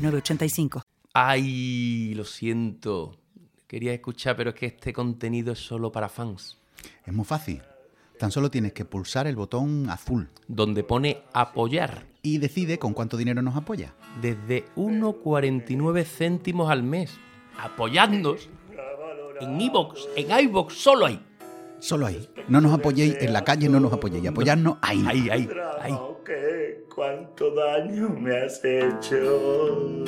906985. Ay, lo siento. Quería escuchar, pero es que este contenido es solo para fans. Es muy fácil. Tan solo tienes que pulsar el botón azul Donde pone apoyar. y decide con cuánto dinero nos apoya. Desde 1,49 céntimos al mes. Apoyadnos. En iVoox, en iVoox, solo ahí. Solo ahí. No nos apoyéis en la calle, no nos apoyéis. Apoyarnos ahí. Ahí, ahí, ahí. ¿Cuánto daño me has hecho?